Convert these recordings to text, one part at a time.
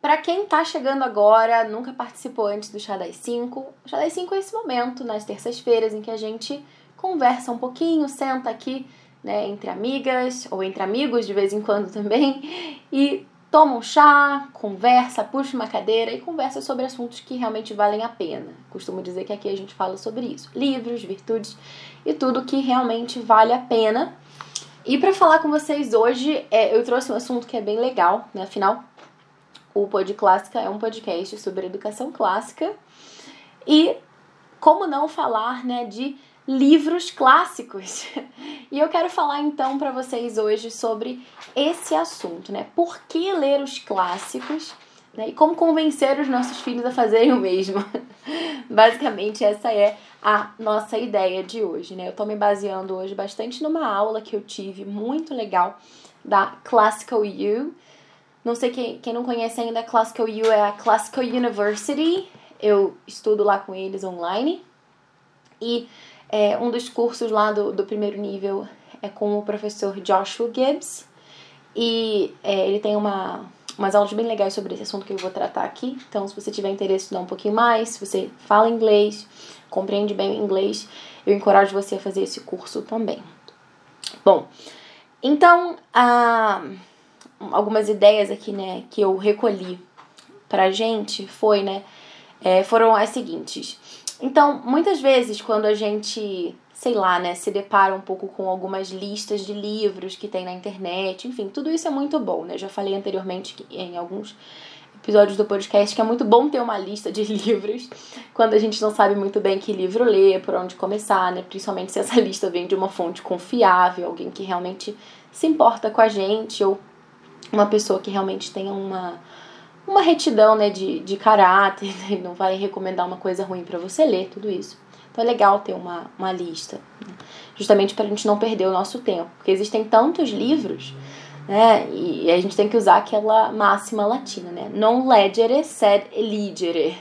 para quem tá chegando agora, nunca participou antes do Chá das 5, o Chá das 5 é esse momento, nas terças-feiras, em que a gente conversa um pouquinho, senta aqui, né, entre amigas ou entre amigos de vez em quando também, e toma um chá, conversa, puxa uma cadeira e conversa sobre assuntos que realmente valem a pena. Costumo dizer que aqui a gente fala sobre isso: livros, virtudes e tudo que realmente vale a pena. E para falar com vocês hoje, é, eu trouxe um assunto que é bem legal, né? Afinal, o Pod Clássica é um podcast sobre educação clássica. E como não falar, né, de livros clássicos. E eu quero falar então para vocês hoje sobre esse assunto, né? Por que ler os clássicos? Né? E como convencer os nossos filhos a fazerem o mesmo. Basicamente, essa é a nossa ideia de hoje, né? Eu tô me baseando hoje bastante numa aula que eu tive muito legal da Classical U. Não sei quem, quem não conhece ainda, a Classical U é a Classical University. Eu estudo lá com eles online. E é, um dos cursos lá do, do primeiro nível é com o professor Joshua Gibbs. E é, ele tem uma, umas aulas bem legais sobre esse assunto que eu vou tratar aqui. Então, se você tiver interesse em estudar um pouquinho mais, se você fala inglês, compreende bem inglês, eu encorajo você a fazer esse curso também. Bom, então, ah, algumas ideias aqui, né, que eu recolhi pra gente foi, né, é, foram as seguintes. Então, muitas vezes, quando a gente, sei lá, né, se depara um pouco com algumas listas de livros que tem na internet, enfim, tudo isso é muito bom, né? Já falei anteriormente que, em alguns episódios do podcast que é muito bom ter uma lista de livros quando a gente não sabe muito bem que livro ler, por onde começar, né? Principalmente se essa lista vem de uma fonte confiável, alguém que realmente se importa com a gente ou uma pessoa que realmente tenha uma uma retidão né, de, de caráter, né? não vai recomendar uma coisa ruim para você ler, tudo isso. Então é legal ter uma, uma lista, né? justamente para a gente não perder o nosso tempo, porque existem tantos livros, né? E a gente tem que usar aquela máxima latina, né? Non legere sed eligere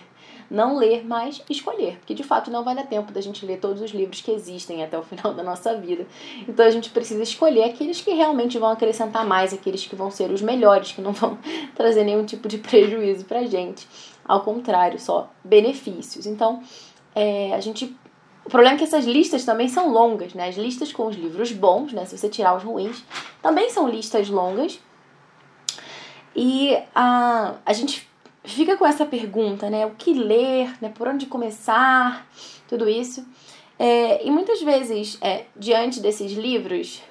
não ler, mas escolher, porque de fato não vai dar tempo da gente ler todos os livros que existem até o final da nossa vida. Então a gente precisa escolher aqueles que realmente vão acrescentar mais, aqueles que vão ser os melhores, que não vão trazer nenhum tipo de prejuízo pra gente. Ao contrário, só benefícios. Então, é, a gente o problema é que essas listas também são longas, né? As listas com os livros bons, né? Se você tirar os ruins, também são listas longas. E a, a gente fica com essa pergunta, né? O que ler, né? Por onde começar, tudo isso. É, e muitas vezes, é, diante desses livros,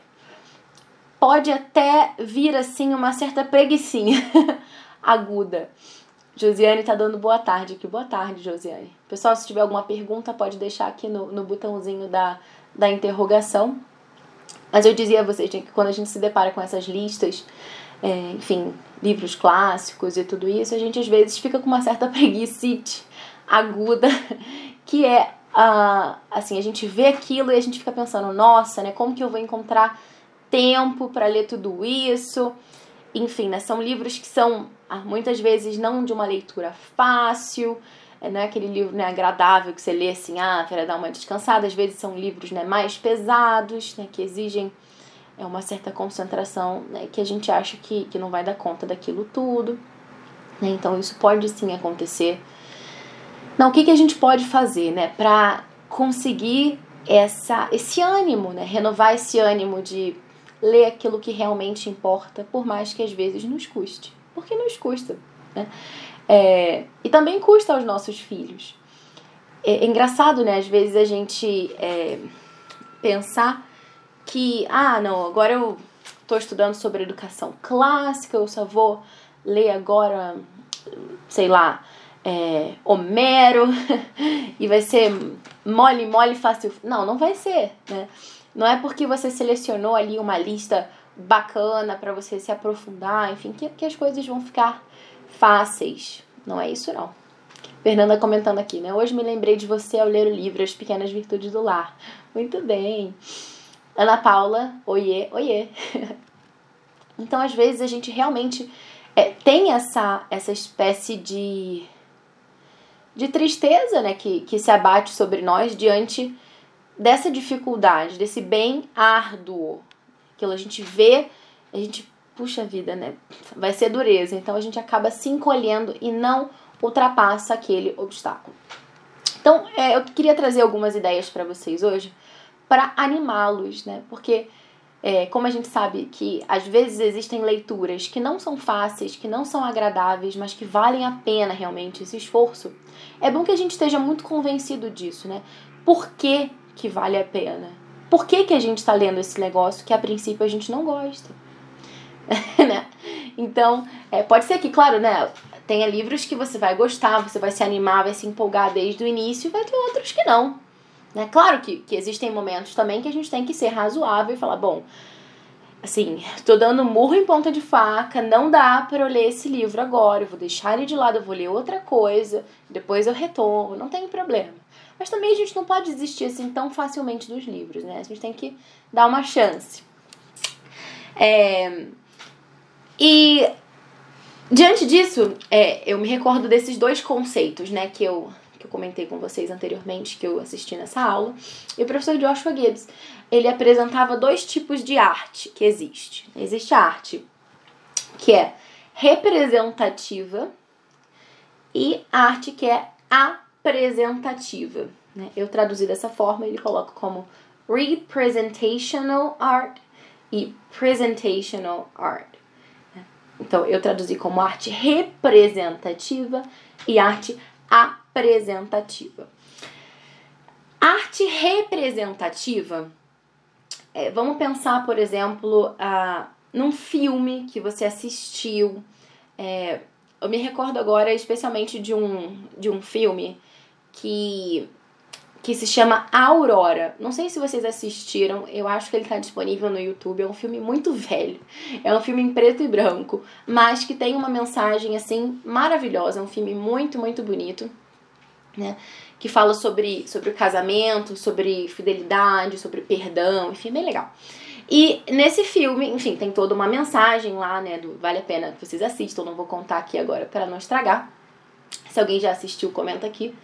pode até vir assim uma certa preguiçinha aguda. Josiane tá dando boa tarde aqui. Boa tarde, Josiane. Pessoal, se tiver alguma pergunta, pode deixar aqui no, no botãozinho da, da interrogação. Mas eu dizia a vocês que quando a gente se depara com essas listas, é, enfim, livros clássicos e tudo isso, a gente às vezes fica com uma certa preguiça aguda, que é uh, assim, a gente vê aquilo e a gente fica pensando, nossa, né, como que eu vou encontrar tempo para ler tudo isso? Enfim, né, são livros que são ah, muitas vezes não de uma leitura fácil, é, não é aquele livro né, agradável que você lê assim, ah, para dar uma descansada, às vezes são livros né, mais pesados, né, que exigem é uma certa concentração né, que a gente acha que, que não vai dar conta daquilo tudo. Né? Então isso pode sim acontecer. Não, o que, que a gente pode fazer né, para conseguir essa, esse ânimo, né? renovar esse ânimo de ler aquilo que realmente importa, por mais que às vezes nos custe. Porque nos custa. Né? É, e também custa aos nossos filhos. É, é engraçado, né? Às vezes a gente é, pensar que, ah, não, agora eu estou estudando sobre educação clássica, eu só vou ler agora, sei lá, é, Homero, e vai ser mole, mole, fácil. Não, não vai ser, né? Não é porque você selecionou ali uma lista bacana para você se aprofundar, enfim, que, que as coisas vão ficar fáceis. Não é isso, não. Fernanda comentando aqui, né? Hoje me lembrei de você ao ler o livro As Pequenas Virtudes do Lar. Muito bem. Ana Paula, oiê, oiê. então, às vezes, a gente realmente é, tem essa, essa espécie de, de tristeza né, que, que se abate sobre nós diante dessa dificuldade, desse bem árduo. Aquilo a gente vê, a gente puxa vida, né? Vai ser dureza. Então a gente acaba se encolhendo e não ultrapassa aquele obstáculo. Então, é, eu queria trazer algumas ideias para vocês hoje para animá-los, né? Porque é, como a gente sabe que às vezes existem leituras que não são fáceis, que não são agradáveis, mas que valem a pena realmente esse esforço, é bom que a gente esteja muito convencido disso, né? Por que, que vale a pena? Por que, que a gente está lendo esse negócio que a princípio a gente não gosta? né? Então, é, pode ser que, claro, né? Tenha livros que você vai gostar, você vai se animar, vai se empolgar desde o início, e vai ter outros que não. Né? Claro que, que existem momentos também que a gente tem que ser razoável e falar, bom, assim, tô dando murro em ponta de faca, não dá para eu ler esse livro agora, eu vou deixar ele de lado, eu vou ler outra coisa, depois eu retorno, não tem problema. Mas também a gente não pode desistir assim tão facilmente dos livros, né? A gente tem que dar uma chance. É... E diante disso, é, eu me recordo desses dois conceitos, né, que eu que eu comentei com vocês anteriormente, que eu assisti nessa aula, e o professor Joshua Gibbs, ele apresentava dois tipos de arte que existe. Existe a arte que é representativa e a arte que é apresentativa. Né? Eu traduzi dessa forma, ele coloca como representational art e presentational art. Então, eu traduzi como arte representativa e arte apresentativa. Arte representativa, é, vamos pensar, por exemplo, a, num filme que você assistiu. É, eu me recordo agora especialmente de um, de um filme que que se chama Aurora. Não sei se vocês assistiram, eu acho que ele está disponível no YouTube. É um filme muito velho. É um filme em preto e branco, mas que tem uma mensagem assim maravilhosa. É um filme muito, muito bonito, né? Que fala sobre, sobre o casamento, sobre fidelidade, sobre perdão, enfim, bem legal. E nesse filme, enfim, tem toda uma mensagem lá, né? Do, vale a pena que vocês assistam, não vou contar aqui agora para não estragar. Se alguém já assistiu, comenta aqui.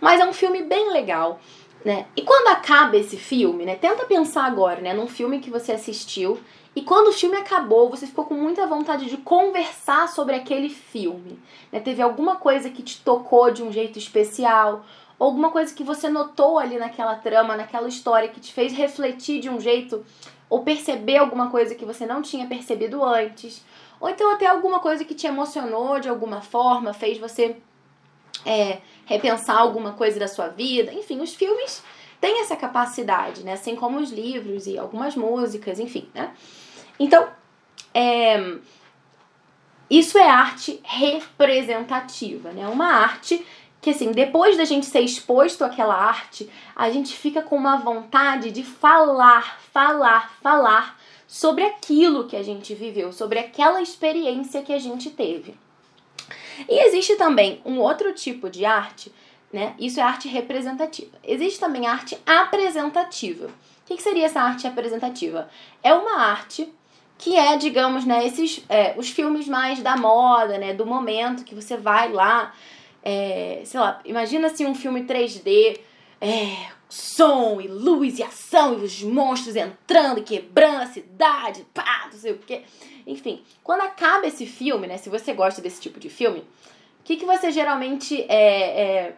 Mas é um filme bem legal, né? E quando acaba esse filme, né? Tenta pensar agora, né? Num filme que você assistiu e quando o filme acabou, você ficou com muita vontade de conversar sobre aquele filme. Né? Teve alguma coisa que te tocou de um jeito especial, alguma coisa que você notou ali naquela trama, naquela história que te fez refletir de um jeito, ou perceber alguma coisa que você não tinha percebido antes, ou então até alguma coisa que te emocionou de alguma forma, fez você é, repensar alguma coisa da sua vida. Enfim, os filmes têm essa capacidade, né? Assim como os livros e algumas músicas, enfim, né? Então, é, isso é arte representativa, né? Uma arte que, assim, depois da gente ser exposto àquela arte, a gente fica com uma vontade de falar, falar, falar sobre aquilo que a gente viveu, sobre aquela experiência que a gente teve. E existe também um outro tipo de arte, né? Isso é arte representativa. Existe também arte apresentativa. O que, seria essa arte apresentativa? É uma arte que é, digamos, né, esses, é, os filmes mais da moda, né, do momento que você vai lá, é, sei lá, imagina assim um filme 3D, é, som e luz e ação e os monstros entrando e quebrando a cidade, pá, não sei o quê. Enfim, quando acaba esse filme, né? Se você gosta desse tipo de filme, o que, que você geralmente é, é,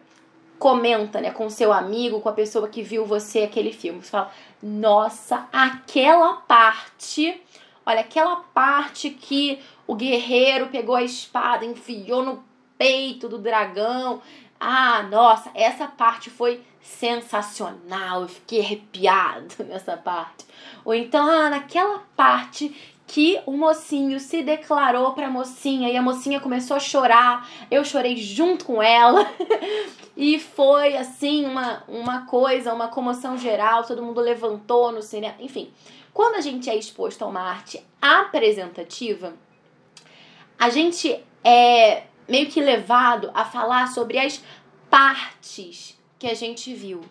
comenta, né? Com seu amigo, com a pessoa que viu você aquele filme? Você fala, nossa, aquela parte, olha, aquela parte que o guerreiro pegou a espada, enfiou no peito do dragão. Ah, nossa, essa parte foi sensacional, eu fiquei arrepiado nessa parte. Ou então, ah, naquela parte que o mocinho se declarou para a mocinha e a mocinha começou a chorar. Eu chorei junto com ela. e foi assim uma, uma coisa, uma comoção geral, todo mundo levantou no cinema, enfim. Quando a gente é exposto a uma arte apresentativa, a gente é meio que levado a falar sobre as partes que a gente viu.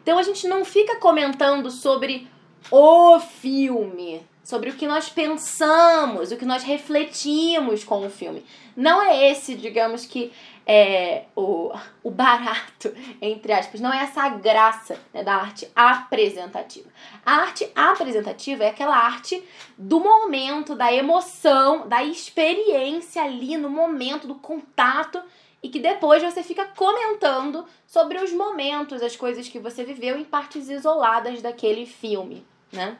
Então a gente não fica comentando sobre o filme, sobre o que nós pensamos, o que nós refletimos com o filme. Não é esse, digamos que, é, o, o barato, entre aspas, não é essa graça né, da arte apresentativa. A arte apresentativa é aquela arte do momento, da emoção, da experiência ali no momento, do contato e que depois você fica comentando sobre os momentos, as coisas que você viveu em partes isoladas daquele filme, né?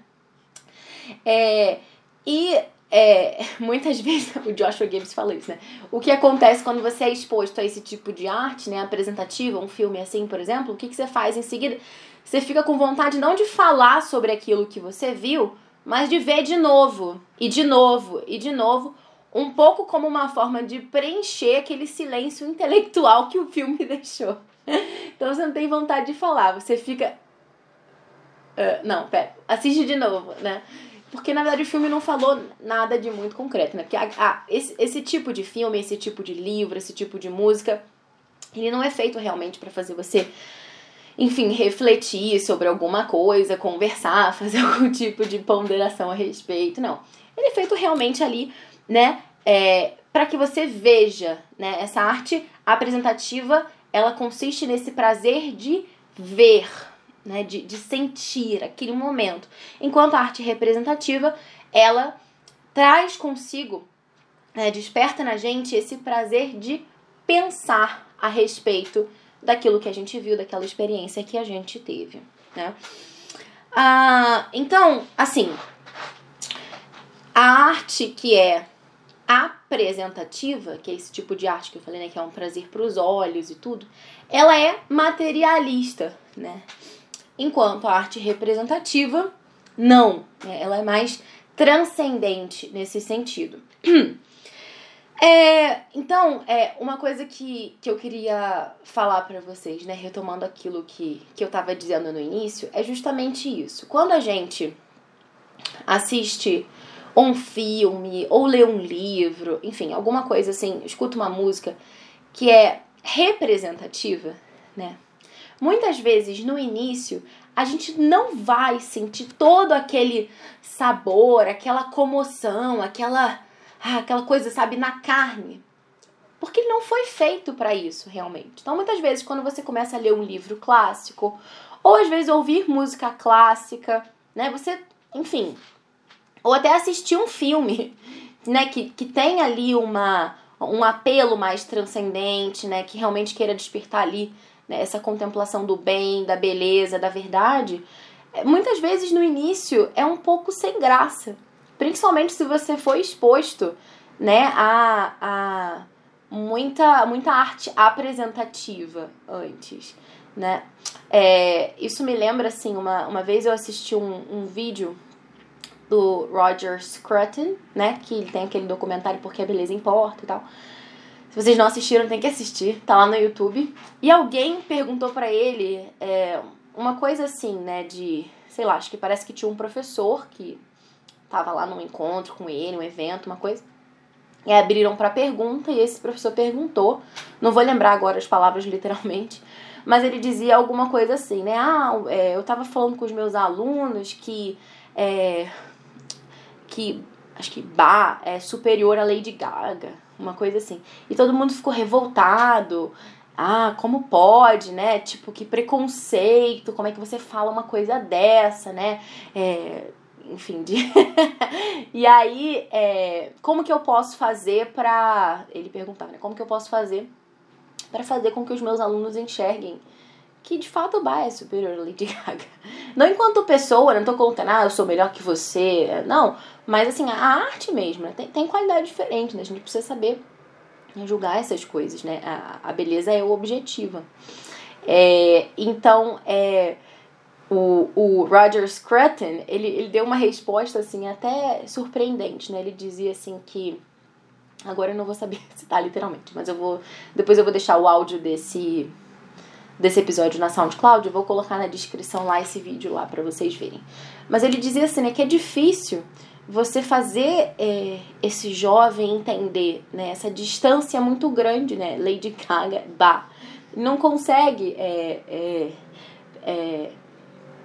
É, e é, muitas vezes o Joshua Gibbs fala isso, né? O que acontece quando você é exposto a esse tipo de arte, né? Apresentativa, um filme assim, por exemplo, o que, que você faz em seguida? Você fica com vontade não de falar sobre aquilo que você viu, mas de ver de novo, e de novo, e de novo, um pouco como uma forma de preencher aquele silêncio intelectual que o filme deixou. Então você não tem vontade de falar, você fica. Uh, não, pera, assiste de novo, né? Porque, na verdade, o filme não falou nada de muito concreto, né? Porque a, a, esse, esse tipo de filme, esse tipo de livro, esse tipo de música, ele não é feito realmente para fazer você, enfim, refletir sobre alguma coisa, conversar, fazer algum tipo de ponderação a respeito, não. Ele é feito realmente ali, né, é, para que você veja, né? Essa arte apresentativa, ela consiste nesse prazer de ver, né, de, de sentir aquele momento. Enquanto a arte representativa, ela traz consigo, né, desperta na gente esse prazer de pensar a respeito daquilo que a gente viu, daquela experiência que a gente teve. Né? Ah, então, assim, a arte que é apresentativa, que é esse tipo de arte que eu falei, né, que é um prazer para os olhos e tudo, ela é materialista, né? Enquanto a arte representativa não, né? ela é mais transcendente nesse sentido. É, então, é uma coisa que, que eu queria falar para vocês, né, retomando aquilo que, que eu estava dizendo no início, é justamente isso. Quando a gente assiste um filme ou lê um livro, enfim, alguma coisa assim, escuta uma música que é representativa, né? Muitas vezes no início a gente não vai sentir todo aquele sabor, aquela comoção, aquela ah, aquela coisa, sabe, na carne. Porque ele não foi feito para isso, realmente. Então, muitas vezes, quando você começa a ler um livro clássico, ou às vezes ouvir música clássica, né, você, enfim, ou até assistir um filme, né, que, que tem ali uma, um apelo mais transcendente, né, que realmente queira despertar ali né, essa contemplação do bem, da beleza, da verdade, é, muitas vezes no início é um pouco sem graça. Principalmente se você for exposto né, a, a muita, muita arte apresentativa antes. Né? É, isso me lembra assim, uma, uma vez eu assisti um, um vídeo do Roger Scruton, né? Que tem aquele documentário Porque a Beleza Importa e tal. Se vocês não assistiram, tem que assistir, tá lá no YouTube. E alguém perguntou para ele é, uma coisa assim, né, de, sei lá, acho que parece que tinha um professor que tava lá num encontro com ele, um evento, uma coisa. E abriram para pergunta e esse professor perguntou, não vou lembrar agora as palavras literalmente, mas ele dizia alguma coisa assim, né? Ah, é, eu tava falando com os meus alunos que é, que acho que Bá é superior a Lady Gaga uma coisa assim. E todo mundo ficou revoltado. Ah, como pode, né? Tipo, que preconceito, como é que você fala uma coisa dessa, né? É, enfim, de... e aí, é, como que eu posso fazer pra. Ele perguntava, né? Como que eu posso fazer para fazer com que os meus alunos enxerguem que de fato o Bá é superior a Lady Gaga. Não enquanto pessoa, não tô contando, ah, eu sou melhor que você. Não, mas assim, a arte mesmo, né? tem, tem qualidade diferente, né? A gente precisa saber julgar essas coisas, né? A, a beleza é o objetivo. É, então, é, o, o Roger Scruton, ele, ele deu uma resposta, assim, até surpreendente, né? Ele dizia, assim, que... Agora eu não vou saber citar literalmente, mas eu vou... Depois eu vou deixar o áudio desse, desse episódio na SoundCloud, eu vou colocar na descrição lá esse vídeo lá para vocês verem. Mas ele dizia assim, né, que é difícil você fazer é, esse jovem entender né, essa distância muito grande, né? Lady Gaga, bah, não consegue é, é, é,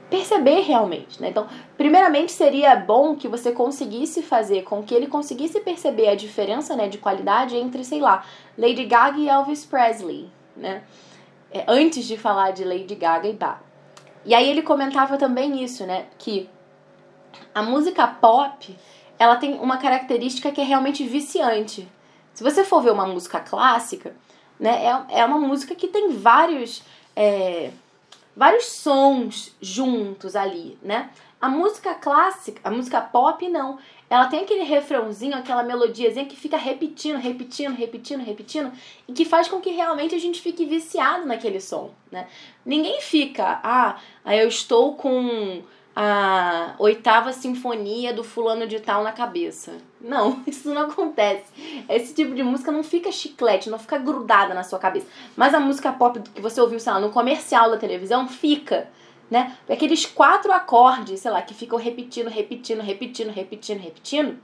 perceber realmente, né? Então, primeiramente seria bom que você conseguisse fazer com que ele conseguisse perceber a diferença, né, de qualidade entre, sei lá, Lady Gaga e Elvis Presley, né? É, antes de falar de Lady Gaga e Bach. E aí ele comentava também isso, né, que a música pop, ela tem uma característica que é realmente viciante. Se você for ver uma música clássica, né, é, é uma música que tem vários é, vários sons juntos ali, né? A música clássica, a música pop não. Ela tem aquele refrãozinho, aquela melodiazinha que fica repetindo, repetindo, repetindo, repetindo e que faz com que realmente a gente fique viciado naquele som, né? Ninguém fica, ah, eu estou com a oitava sinfonia do fulano de tal na cabeça. Não, isso não acontece. Esse tipo de música não fica chiclete, não fica grudada na sua cabeça. Mas a música pop que você ouviu, sei lá, no comercial da televisão, fica, né? Aqueles quatro acordes, sei lá, que ficam repetindo, repetindo, repetindo, repetindo, repetindo.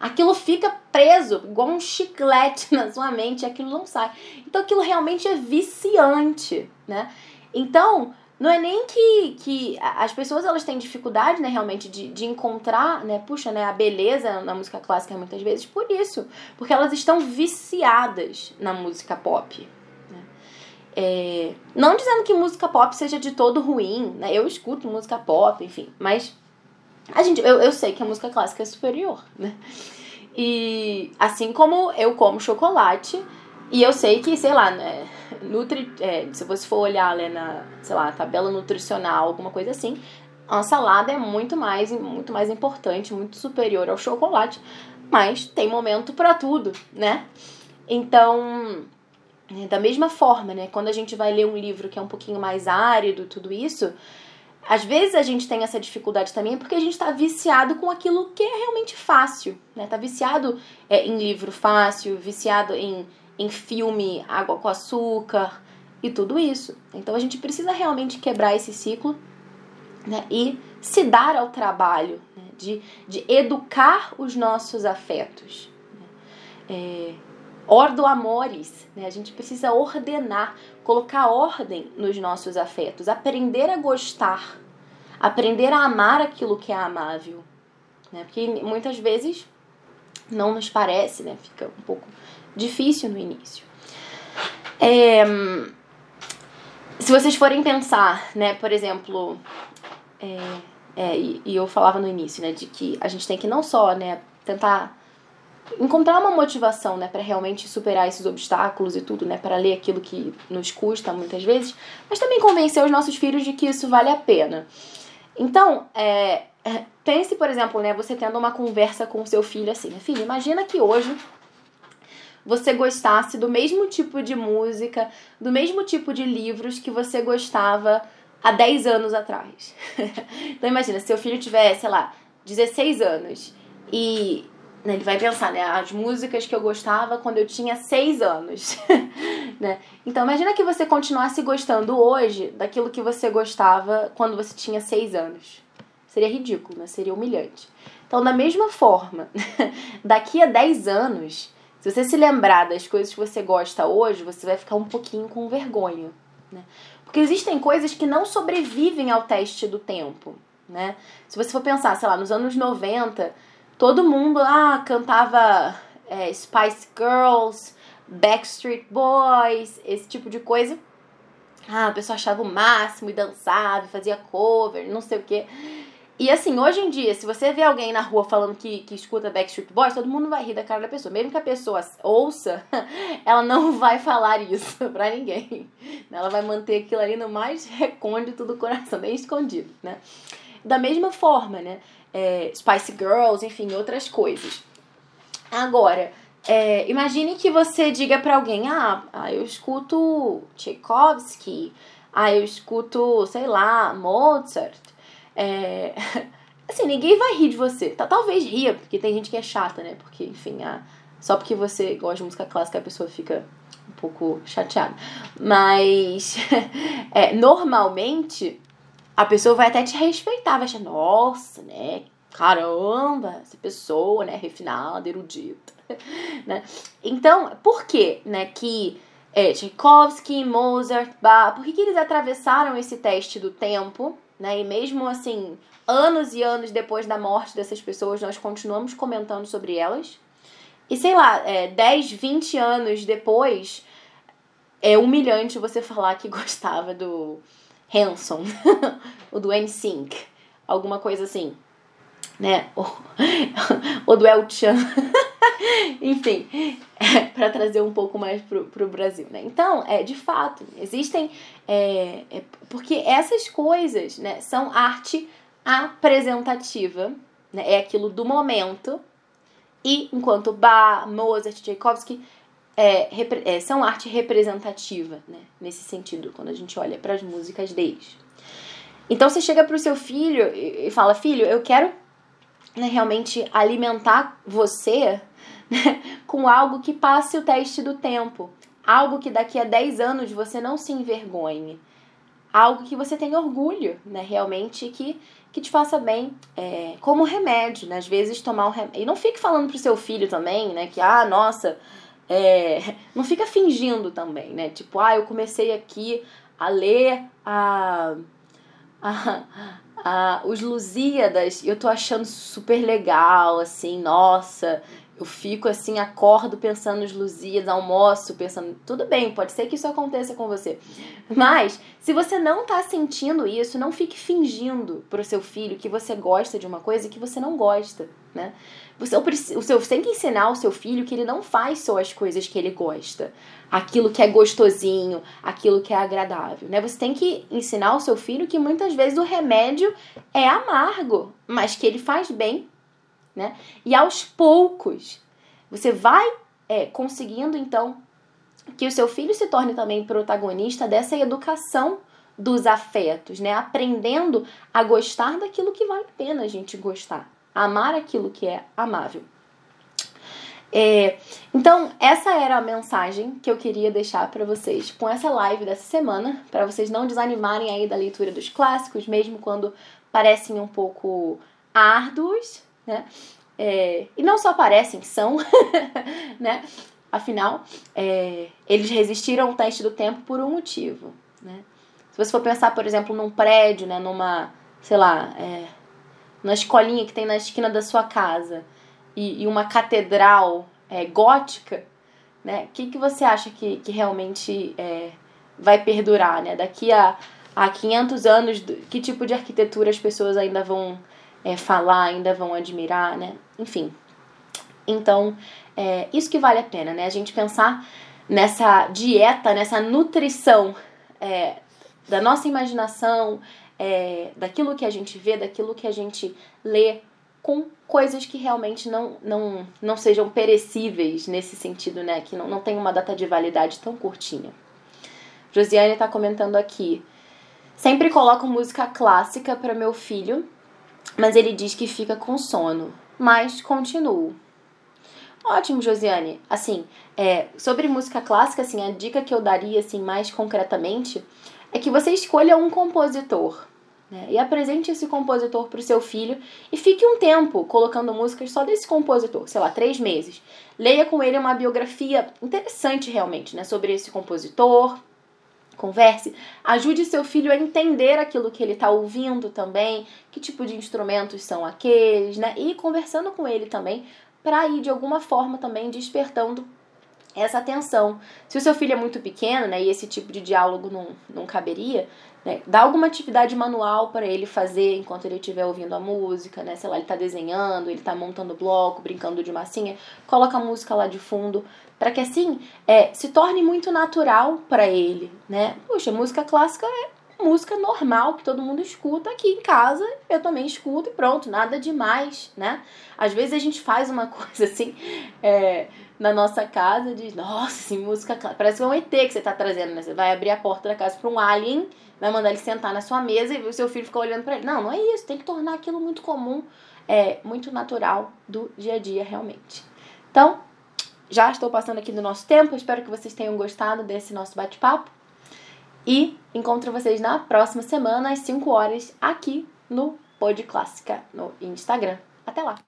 Aquilo fica preso, igual um chiclete na sua mente, aquilo não sai. Então aquilo realmente é viciante, né? Então, não é nem que, que as pessoas elas têm dificuldade, né, realmente, de, de encontrar, né, puxa, né, a beleza na música clássica muitas vezes por isso. Porque elas estão viciadas na música pop. Né? É, não dizendo que música pop seja de todo ruim, né? Eu escuto música pop, enfim, mas a gente, eu, eu sei que a música clássica é superior, né? E assim como eu como chocolate, e eu sei que, sei lá, né, nutri, é, se você for olhar né, na, sei lá, tabela nutricional, alguma coisa assim, a salada é muito mais, muito mais importante, muito superior ao chocolate, mas tem momento para tudo, né? Então, da mesma forma, né, quando a gente vai ler um livro que é um pouquinho mais árido, tudo isso, às vezes a gente tem essa dificuldade também porque a gente está viciado com aquilo que é realmente fácil, né? Tá viciado é, em livro fácil, viciado em em filme Água com Açúcar e tudo isso. Então a gente precisa realmente quebrar esse ciclo né, e se dar ao trabalho né, de, de educar os nossos afetos. Né. É, ordo amores, né, a gente precisa ordenar, colocar ordem nos nossos afetos, aprender a gostar, aprender a amar aquilo que é amável. Né, porque muitas vezes não nos parece, né, fica um pouco difícil no início. É, se vocês forem pensar, né, por exemplo, é, é, e, e, eu falava no início, né, de que a gente tem que não só, né, tentar encontrar uma motivação, né, para realmente superar esses obstáculos e tudo, né, para ler aquilo que nos custa muitas vezes, mas também convencer os nossos filhos de que isso vale a pena. Então, é, é pense, por exemplo, né, você tendo uma conversa com o seu filho assim, filho, imagina que hoje você gostasse do mesmo tipo de música, do mesmo tipo de livros que você gostava há 10 anos atrás. então imagina, se seu filho tiver, sei lá, 16 anos e ele vai pensar, né, as músicas que eu gostava quando eu tinha 6 anos. né? Então imagina que você continuasse gostando hoje daquilo que você gostava quando você tinha 6 anos. Seria ridículo, né? Seria humilhante. Então, da mesma forma, daqui a 10 anos, se você se lembrar das coisas que você gosta hoje, você vai ficar um pouquinho com vergonha, né? Porque existem coisas que não sobrevivem ao teste do tempo, né? Se você for pensar, sei lá, nos anos 90, todo mundo ah, cantava é, Spice Girls, Backstreet Boys, esse tipo de coisa. Ah, a pessoa achava o máximo e dançava, fazia cover, não sei o quê. E assim, hoje em dia, se você vê alguém na rua falando que, que escuta Backstreet Boys, todo mundo vai rir da cara da pessoa. Mesmo que a pessoa ouça, ela não vai falar isso pra ninguém. Ela vai manter aquilo ali no mais recôndito do coração, bem escondido, né? Da mesma forma, né? É, Spice Girls, enfim, outras coisas. Agora, é, imagine que você diga para alguém: ah, ah, eu escuto Tchaikovsky, ah, eu escuto, sei lá, Mozart. É... Assim, ninguém vai rir de você. Talvez ria, porque tem gente que é chata, né? Porque, enfim, a... só porque você gosta de música clássica a pessoa fica um pouco chateada. Mas, é, normalmente, a pessoa vai até te respeitar, vai achar, nossa, né? Caramba, essa pessoa, né? Refinada, erudita. né? Então, por que, né? Que é, Tchaikovsky, Mozart, Bach, por que, que eles atravessaram esse teste do tempo? né? E mesmo assim, anos e anos depois da morte dessas pessoas, nós continuamos comentando sobre elas. E sei lá, é, 10, 20 anos depois, é humilhante você falar que gostava do Hanson, ou do NSYNC, alguma coisa assim, né? Ou do El Chan. Enfim, é, para trazer um pouco mais pro, pro Brasil, né? Então, é, de fato, existem. É, é, porque essas coisas né, são arte apresentativa, né? É aquilo do momento. E enquanto Bach, Mozart, Tchaikovsky é, é, são arte representativa, né? Nesse sentido, quando a gente olha para as músicas deles. Então você chega para o seu filho e fala: Filho, eu quero né, realmente alimentar você né, com algo que passe o teste do tempo. Algo que daqui a 10 anos você não se envergonhe. Algo que você tenha orgulho, né? Realmente que, que te faça bem é, como remédio, né? Às vezes tomar um remédio. E não fique falando pro seu filho também, né? Que, ah, nossa, é... não fica fingindo também, né? Tipo, ah, eu comecei aqui a ler a. a ah, os Lusíadas, eu tô achando super legal, assim, nossa, eu fico assim, acordo pensando nos Lusíadas, almoço pensando, tudo bem, pode ser que isso aconteça com você. Mas, se você não tá sentindo isso, não fique fingindo pro seu filho que você gosta de uma coisa que você não gosta, né? Você, o seu, você tem que ensinar ao seu filho que ele não faz só as coisas que ele gosta, aquilo que é gostosinho, aquilo que é agradável, né? Você tem que ensinar ao seu filho que muitas vezes o remédio é amargo, mas que ele faz bem né? E aos poucos você vai é, conseguindo então que o seu filho se torne também protagonista dessa educação dos afetos, né? Aprendendo a gostar daquilo que vale a pena a gente gostar, amar aquilo que é amável. É, então, essa era a mensagem que eu queria deixar para vocês com essa live dessa semana, para vocês não desanimarem aí da leitura dos clássicos, mesmo quando parecem um pouco árduos, né? É, e não só parecem, são, né? Afinal, é, eles resistiram ao teste do tempo por um motivo, né? Se você for pensar, por exemplo, num prédio, né? Numa, sei lá, é, na escolinha que tem na esquina da sua casa e, e uma catedral é, gótica, né? O que, que você acha que, que realmente é, vai perdurar, né? Daqui a, a 500 anos, que tipo de arquitetura as pessoas ainda vão é, falar, ainda vão admirar, né? Enfim. Então, é, isso que vale a pena, né? A gente pensar nessa dieta, nessa nutrição é, da nossa imaginação, é, daquilo que a gente vê, daquilo que a gente lê, com coisas que realmente não, não, não sejam perecíveis nesse sentido, né? Que não, não tem uma data de validade tão curtinha. Josiane está comentando aqui. Sempre coloco música clássica para meu filho mas ele diz que fica com sono. Mas continuo. Ótimo, Josiane. Assim, é, sobre música clássica, assim, a dica que eu daria, assim, mais concretamente, é que você escolha um compositor. Né? E apresente esse compositor para o seu filho e fique um tempo colocando músicas só desse compositor, sei lá, três meses. Leia com ele uma biografia interessante realmente, né? Sobre esse compositor, Converse, ajude seu filho a entender aquilo que ele está ouvindo também, que tipo de instrumentos são aqueles, né? E conversando com ele também, para ir de alguma forma também despertando essa atenção. Se o seu filho é muito pequeno, né, e esse tipo de diálogo não, não caberia, né, dá alguma atividade manual para ele fazer enquanto ele estiver ouvindo a música, né, sei lá, ele está desenhando, ele está montando bloco, brincando de massinha, coloca a música lá de fundo, para que assim é, se torne muito natural para ele, né? Puxa, música clássica é música normal que todo mundo escuta aqui em casa, eu também escuto e pronto, nada demais, né? Às vezes a gente faz uma coisa assim é, na nossa casa, diz, nossa, assim, música clássica, parece que é um ET que você tá trazendo, né? Você vai abrir a porta da casa para um alien, vai mandar ele sentar na sua mesa e o seu filho fica olhando para ele. Não, não é isso, tem que tornar aquilo muito comum, é, muito natural do dia a dia realmente. Então, já estou passando aqui do nosso tempo, espero que vocês tenham gostado desse nosso bate-papo. E encontro vocês na próxima semana, às 5 horas, aqui no Pod Clássica, no Instagram. Até lá!